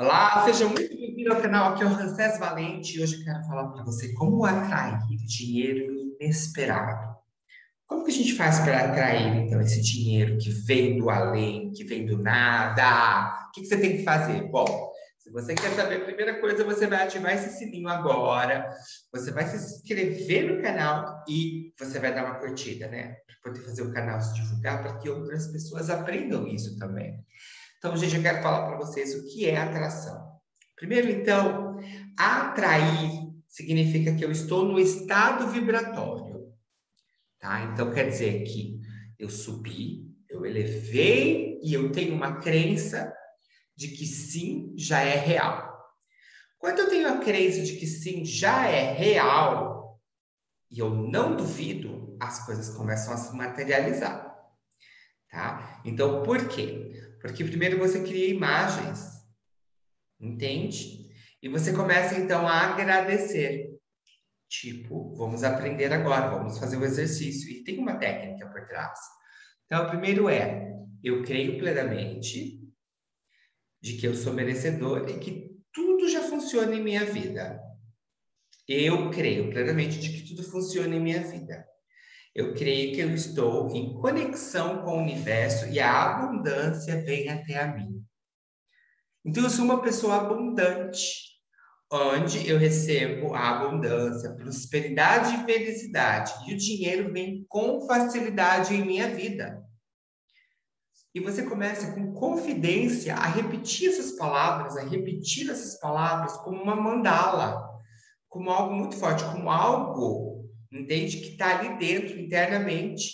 Olá, seja muito bem-vindo ao canal. Aqui é o Rancés Valente e hoje eu quero falar para você como atrair dinheiro inesperado. Como que a gente faz para atrair, então, esse dinheiro que vem do além, que vem do nada? O que, que você tem que fazer? Bom, se você quer saber, a primeira coisa, você vai ativar esse sininho agora, você vai se inscrever no canal e você vai dar uma curtida, né? Para poder fazer o canal se divulgar, para que outras pessoas aprendam isso também. Então, gente, eu quero falar para vocês o que é atração. Primeiro, então, atrair significa que eu estou no estado vibratório. Tá? Então, quer dizer que eu subi, eu elevei e eu tenho uma crença de que sim, já é real. Quando eu tenho a crença de que sim, já é real, e eu não duvido, as coisas começam a se materializar. Tá? Então, por quê? Porque primeiro você cria imagens, entende? E você começa então a agradecer. Tipo, vamos aprender agora, vamos fazer o exercício. E tem uma técnica por trás. Então, o primeiro é: eu creio plenamente de que eu sou merecedor e que tudo já funciona em minha vida. Eu creio plenamente de que tudo funciona em minha vida. Eu creio que eu estou em conexão com o universo e a abundância vem até a mim. Então, eu sou uma pessoa abundante, onde eu recebo a abundância, prosperidade e felicidade. E o dinheiro vem com facilidade em minha vida. E você começa com confidência a repetir essas palavras, a repetir essas palavras como uma mandala, como algo muito forte, como algo entende? Que está ali dentro, internamente,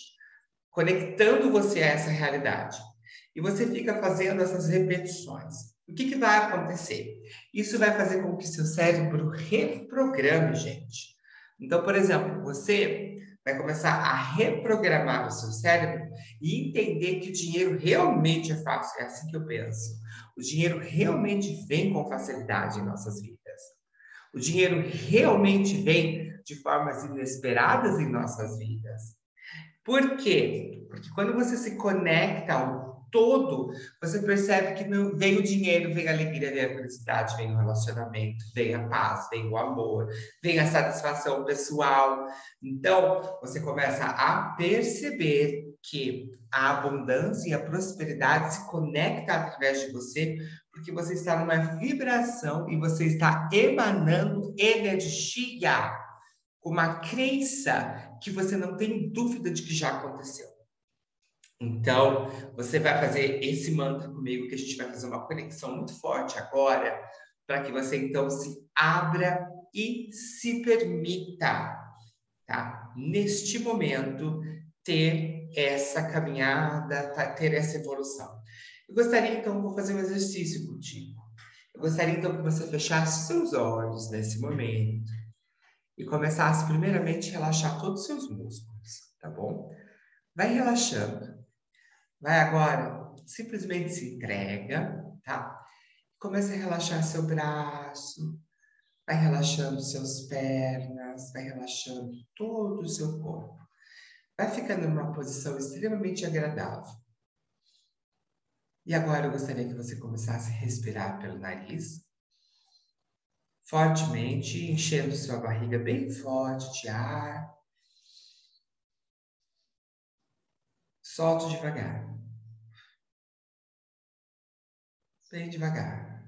conectando você a essa realidade. E você fica fazendo essas repetições. O que, que vai acontecer? Isso vai fazer com que seu cérebro reprograme, gente. Então, por exemplo, você vai começar a reprogramar o seu cérebro e entender que o dinheiro realmente é fácil. É assim que eu penso. O dinheiro realmente vem com facilidade em nossas vidas. O dinheiro realmente vem de formas inesperadas em nossas vidas. Por quê? Porque quando você se conecta ao todo, você percebe que não, vem o dinheiro, vem a alegria, vem a felicidade, vem o relacionamento, vem a paz, vem o amor, vem a satisfação pessoal. Então, você começa a perceber que a abundância e a prosperidade se conectam através de você, porque você está numa vibração e você está emanando energia uma crença que você não tem dúvida de que já aconteceu. Então, você vai fazer esse mantra comigo, que a gente vai fazer uma conexão muito forte agora, para que você então se abra e se permita, tá? Neste momento, ter essa caminhada, tá? ter essa evolução. Eu gostaria então, vou fazer um exercício contigo. Eu gostaria então que você fechasse seus olhos nesse momento e começasse primeiramente a relaxar todos os seus músculos, tá bom? Vai relaxando. Vai agora, simplesmente se entrega, tá? Começa a relaxar seu braço, vai relaxando seus pernas, vai relaxando todo o seu corpo. Vai ficando numa posição extremamente agradável. E agora eu gostaria que você começasse a respirar pelo nariz fortemente, enchendo sua barriga bem forte de ar. Solto devagar. Bem devagar.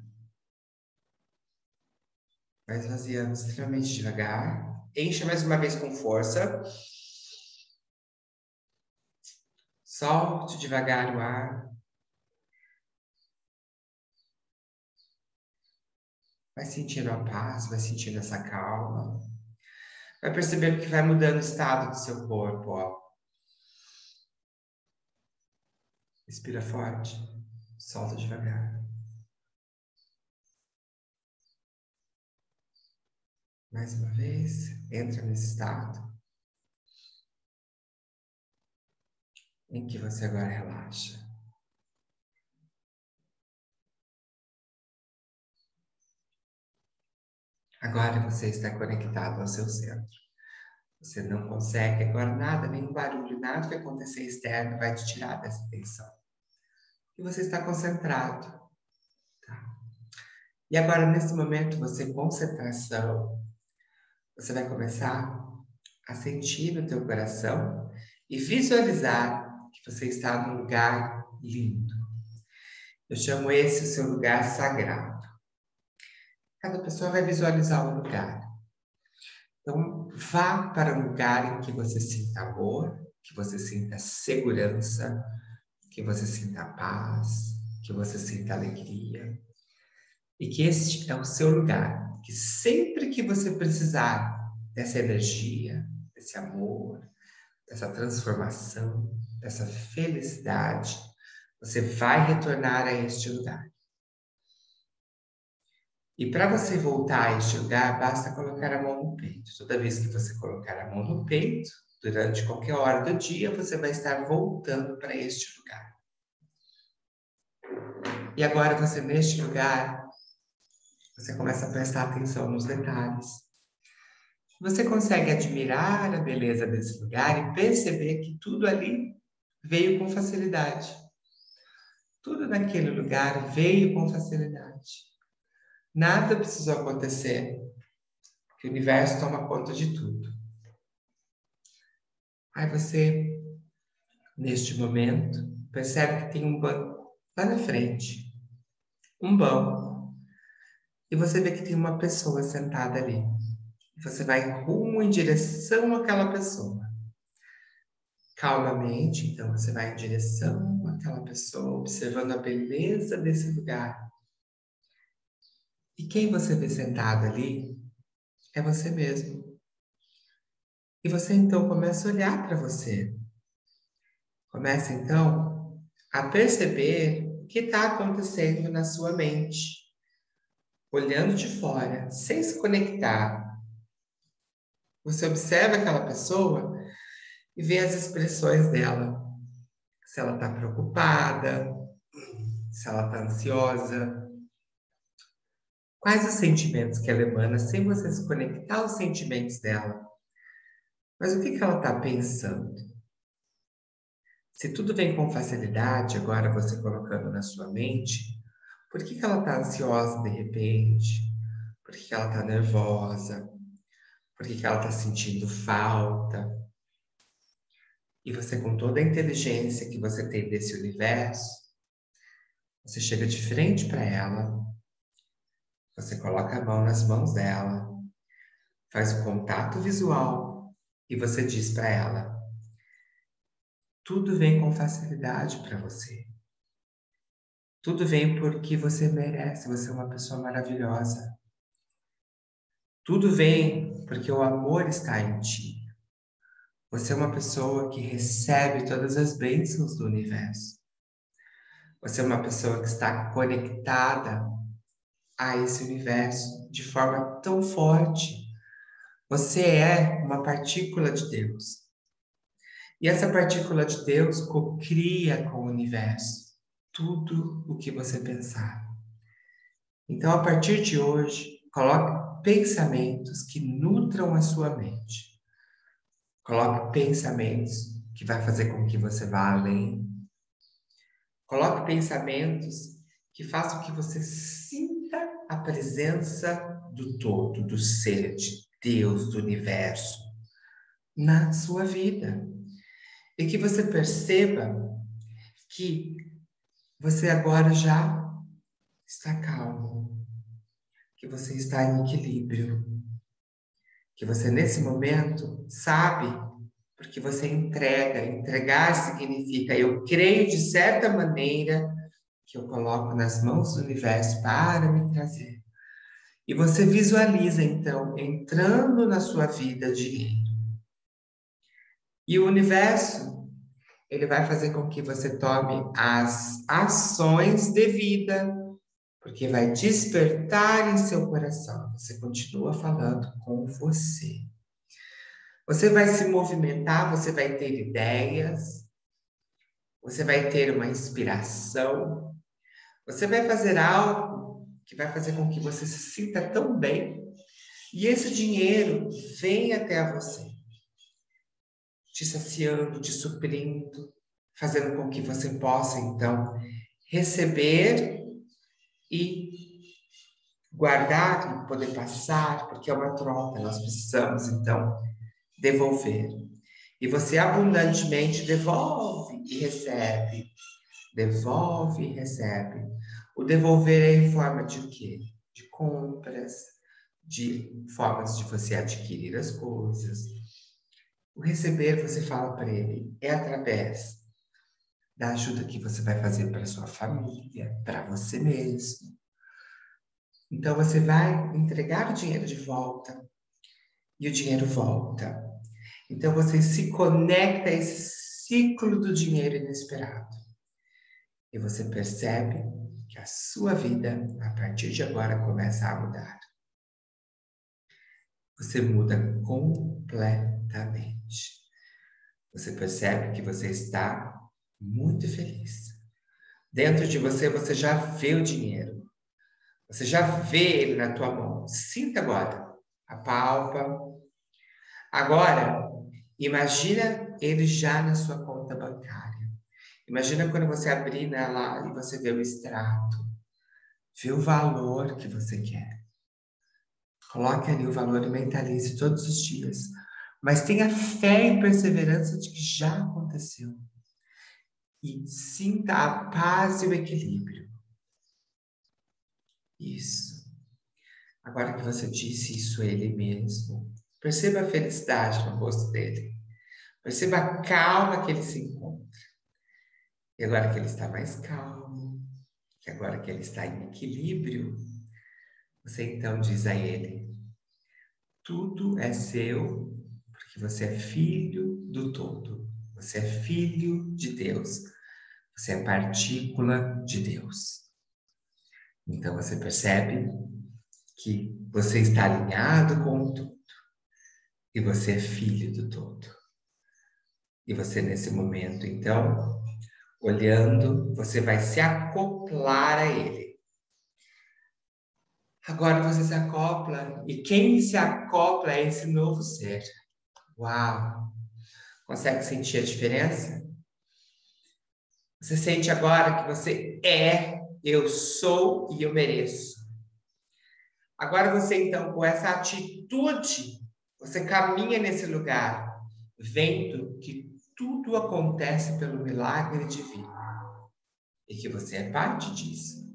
Vai esvaziando extremamente devagar. Encha mais uma vez com força. Solte devagar o ar. Vai sentindo a paz, vai sentindo essa calma. Vai percebendo que vai mudando o estado do seu corpo, ó. Respira forte, solta devagar. Mais uma vez, entra nesse estado em que você agora relaxa. Agora você está conectado ao seu centro. Você não consegue agora nada, nenhum barulho, nada que acontecer externo vai te tirar dessa tensão. E você está concentrado. Tá? E agora, nesse momento, você, concentração, você vai começar a sentir no teu coração e visualizar que você está num lugar lindo. Eu chamo esse o seu lugar sagrado. Cada pessoa vai visualizar um lugar. Então, vá para um lugar em que você sinta amor, que você sinta segurança, que você sinta paz, que você sinta alegria. E que este é o seu lugar, que sempre que você precisar dessa energia, desse amor, dessa transformação, dessa felicidade, você vai retornar a este lugar. E para você voltar a este lugar, basta colocar a mão no peito. Toda vez que você colocar a mão no peito, durante qualquer hora do dia, você vai estar voltando para este lugar. E agora você, neste lugar, você começa a prestar atenção nos detalhes. Você consegue admirar a beleza desse lugar e perceber que tudo ali veio com facilidade. Tudo naquele lugar veio com facilidade. Nada precisou acontecer, que o universo toma conta de tudo. Aí você, neste momento, percebe que tem um banco lá na frente. Um banco. E você vê que tem uma pessoa sentada ali. Você vai rumo em direção àquela pessoa calmamente. Então, você vai em direção àquela pessoa, observando a beleza desse lugar. E quem você vê sentado ali é você mesmo. E você então começa a olhar para você. Começa então a perceber o que está acontecendo na sua mente. Olhando de fora, sem se conectar. Você observa aquela pessoa e ver as expressões dela. Se ela está preocupada, se ela está ansiosa. Quais os sentimentos que ela emana sem você se conectar aos sentimentos dela? Mas o que, que ela está pensando? Se tudo vem com facilidade, agora você colocando na sua mente, por que, que ela está ansiosa de repente? Por que, que ela está nervosa? Por que, que ela está sentindo falta? E você, com toda a inteligência que você tem desse universo, você chega de frente para ela, você coloca a mão nas mãos dela, faz o contato visual e você diz para ela: tudo vem com facilidade para você. Tudo vem porque você merece, você é uma pessoa maravilhosa. Tudo vem porque o amor está em ti. Você é uma pessoa que recebe todas as bênçãos do universo. Você é uma pessoa que está conectada a esse universo de forma tão forte. Você é uma partícula de Deus. E essa partícula de Deus cocria com o universo tudo o que você pensar. Então, a partir de hoje, coloque pensamentos que nutram a sua mente Coloque pensamentos que vai fazer com que você vá além. Coloque pensamentos que façam que você sinta a presença do todo, do ser, de Deus, do universo na sua vida. E que você perceba que você agora já está calmo, que você está em equilíbrio, que você nesse momento sabe, porque você entrega. Entregar significa eu creio de certa maneira que eu coloco nas mãos do universo para me trazer. E você visualiza então entrando na sua vida dinheiro. E o universo ele vai fazer com que você tome as ações devidas porque vai despertar em seu coração. Você continua falando com você. Você vai se movimentar, você vai ter ideias, você vai ter uma inspiração, você vai fazer algo que vai fazer com que você se sinta tão bem e esse dinheiro vem até você, te saciando, te suprindo, fazendo com que você possa então receber e guardar e poder passar, porque é uma troca, nós precisamos então devolver. E você abundantemente devolve e recebe. Devolve e recebe. O devolver é em forma de o quê? De compras, de formas de você adquirir as coisas. O receber, você fala para ele, é através da ajuda que você vai fazer para sua família, para você mesmo. Então você vai entregar o dinheiro de volta e o dinheiro volta. Então você se conecta a esse ciclo do dinheiro inesperado. E você percebe que a sua vida, a partir de agora, começa a mudar. Você muda completamente. Você percebe que você está muito feliz. Dentro de você, você já vê o dinheiro. Você já vê ele na tua mão. Sinta agora. A palpa. Agora, imagina ele já na sua conta bancária. Imagina quando você abrir lá e você vê o extrato. Vê o valor que você quer. Coloque ali o valor e mentalize todos os dias. Mas tenha fé e perseverança de que já aconteceu. E sinta a paz e o equilíbrio. Isso. Agora que você disse isso a ele mesmo, perceba a felicidade no rosto dele. Perceba a calma que ele se encontra. E agora que ele está mais calmo, que agora que ele está em equilíbrio, você então diz a ele: tudo é seu, porque você é filho do todo. Você é filho de Deus. Você é partícula de Deus. Então você percebe que você está alinhado com o todo. E você é filho do todo. E você, nesse momento, então, olhando, você vai se acoplar a ele. Agora você se acopla. E quem se acopla é esse novo ser. Uau! Consegue sentir a diferença? Você sente agora que você é eu sou e eu mereço. Agora você então com essa atitude, você caminha nesse lugar, vendo que tudo acontece pelo milagre divino. E que você é parte disso.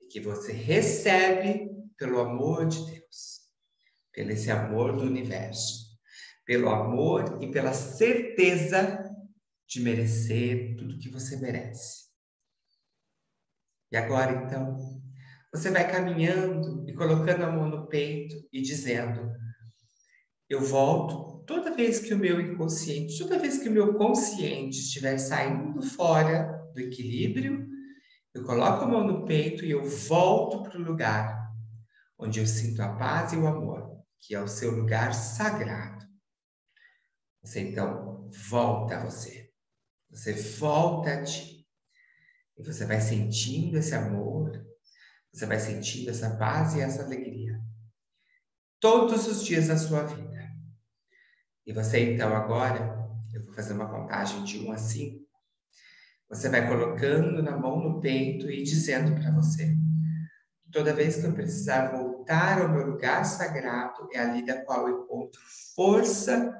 E que você recebe pelo amor de Deus. Pelo esse amor do universo. Pelo amor e pela certeza de merecer tudo que você merece. E agora, então, você vai caminhando e colocando a mão no peito e dizendo: Eu volto toda vez que o meu inconsciente, toda vez que o meu consciente estiver saindo fora do equilíbrio, eu coloco a mão no peito e eu volto para o lugar onde eu sinto a paz e o amor, que é o seu lugar sagrado. Você então volta a você. Você volta a ti. E você vai sentindo esse amor, você vai sentindo essa paz e essa alegria. Todos os dias da sua vida. E você então agora, eu vou fazer uma contagem de um a cinco. Você vai colocando na mão no peito e dizendo para você: toda vez que eu precisar voltar ao meu lugar sagrado, é ali da qual eu encontro força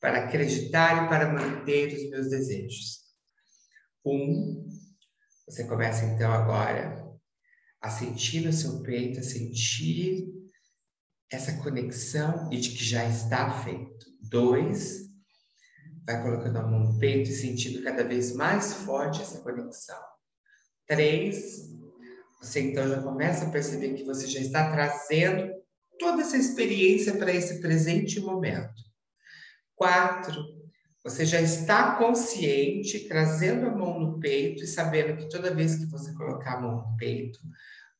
para acreditar e para manter os meus desejos. Um, você começa então agora a sentir no seu peito, a sentir essa conexão e de que já está feito. Dois, vai colocando a mão no peito e sentindo cada vez mais forte essa conexão. Três, você então já começa a perceber que você já está trazendo toda essa experiência para esse presente momento. Quatro, você já está consciente, trazendo a mão no peito e sabendo que toda vez que você colocar a mão no peito,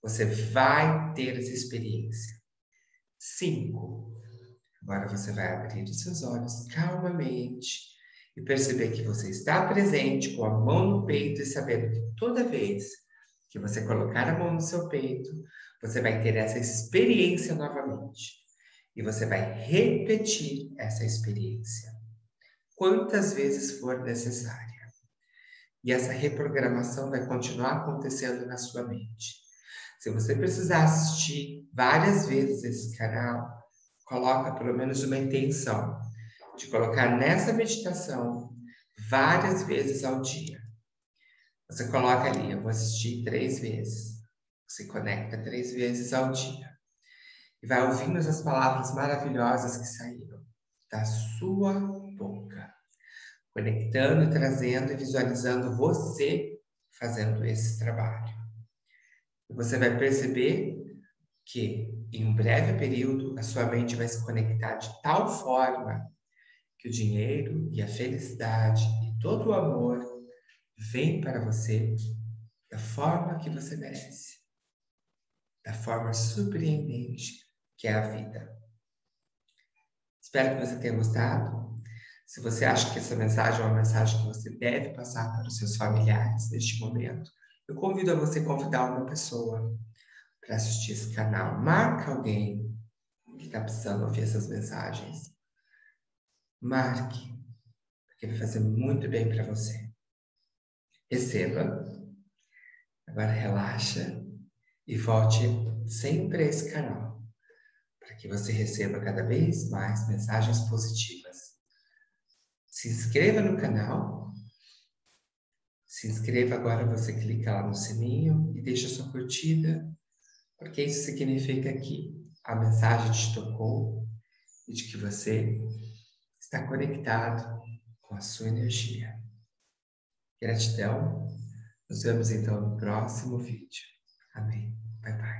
você vai ter essa experiência. Cinco. Agora você vai abrir os seus olhos calmamente e perceber que você está presente com a mão no peito e sabendo que toda vez que você colocar a mão no seu peito, você vai ter essa experiência novamente. E você vai repetir essa experiência quantas vezes for necessária. E essa reprogramação vai continuar acontecendo na sua mente. Se você precisar assistir várias vezes esse canal, coloca pelo menos uma intenção de colocar nessa meditação várias vezes ao dia. Você coloca ali, eu vou assistir três vezes. Você conecta três vezes ao dia. E vai ouvindo as palavras maravilhosas que saíram da sua boca. Conectando, trazendo e visualizando você fazendo esse trabalho. E você vai perceber que, em um breve período, a sua mente vai se conectar de tal forma que o dinheiro e a felicidade e todo o amor vem para você da forma que você merece, da forma surpreendente que é a vida. Espero que você tenha gostado. Se você acha que essa mensagem é uma mensagem que você deve passar para os seus familiares neste momento, eu convido a você convidar uma pessoa para assistir esse canal. Marca alguém que está precisando ouvir essas mensagens. Marque, porque vai fazer muito bem para você. Receba. Agora relaxa e volte sempre a esse canal, para que você receba cada vez mais mensagens positivas. Se inscreva no canal. Se inscreva agora, você clica lá no sininho e deixa sua curtida, porque isso significa que a mensagem te tocou e de que você está conectado com a sua energia. Gratidão. Nos vemos então no próximo vídeo. Amém. Bye bye.